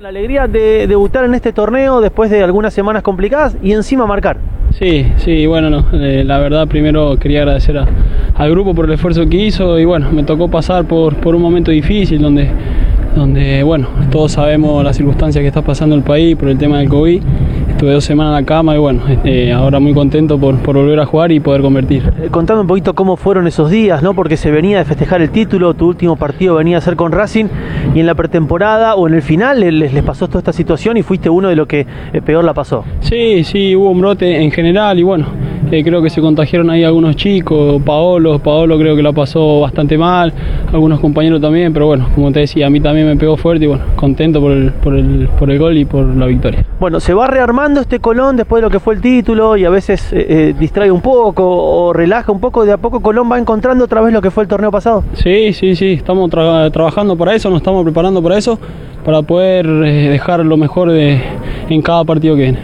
La alegría de debutar en este torneo después de algunas semanas complicadas y encima marcar. Sí, sí, bueno, no, eh, la verdad primero quería agradecer al grupo por el esfuerzo que hizo y bueno, me tocó pasar por, por un momento difícil donde, donde, bueno, todos sabemos las circunstancias que está pasando el país por el tema del COVID. Estuve dos semanas en la cama y bueno, eh, ahora muy contento por, por volver a jugar y poder convertir. Eh, Contame un poquito cómo fueron esos días, ¿no? Porque se venía de festejar el título, tu último partido venía a ser con Racing y en la pretemporada o en el final les, les pasó toda esta situación y fuiste uno de los que eh, peor la pasó. Sí, sí, hubo un brote en general y bueno, eh, creo que se contagiaron ahí algunos chicos, Paolo, Paolo creo que la pasó bastante mal, algunos compañeros también, pero bueno, como te decía, a mí también me pegó fuerte y bueno, contento por el, por el, por el gol y por la victoria. Bueno, se va rearmando este Colón después de lo que fue el título y a veces eh, eh, distrae un poco o relaja un poco. De a poco Colón va encontrando otra vez lo que fue el torneo pasado. Sí, sí, sí, estamos tra- trabajando para eso, nos estamos preparando para eso, para poder eh, dejar lo mejor de, en cada partido que viene.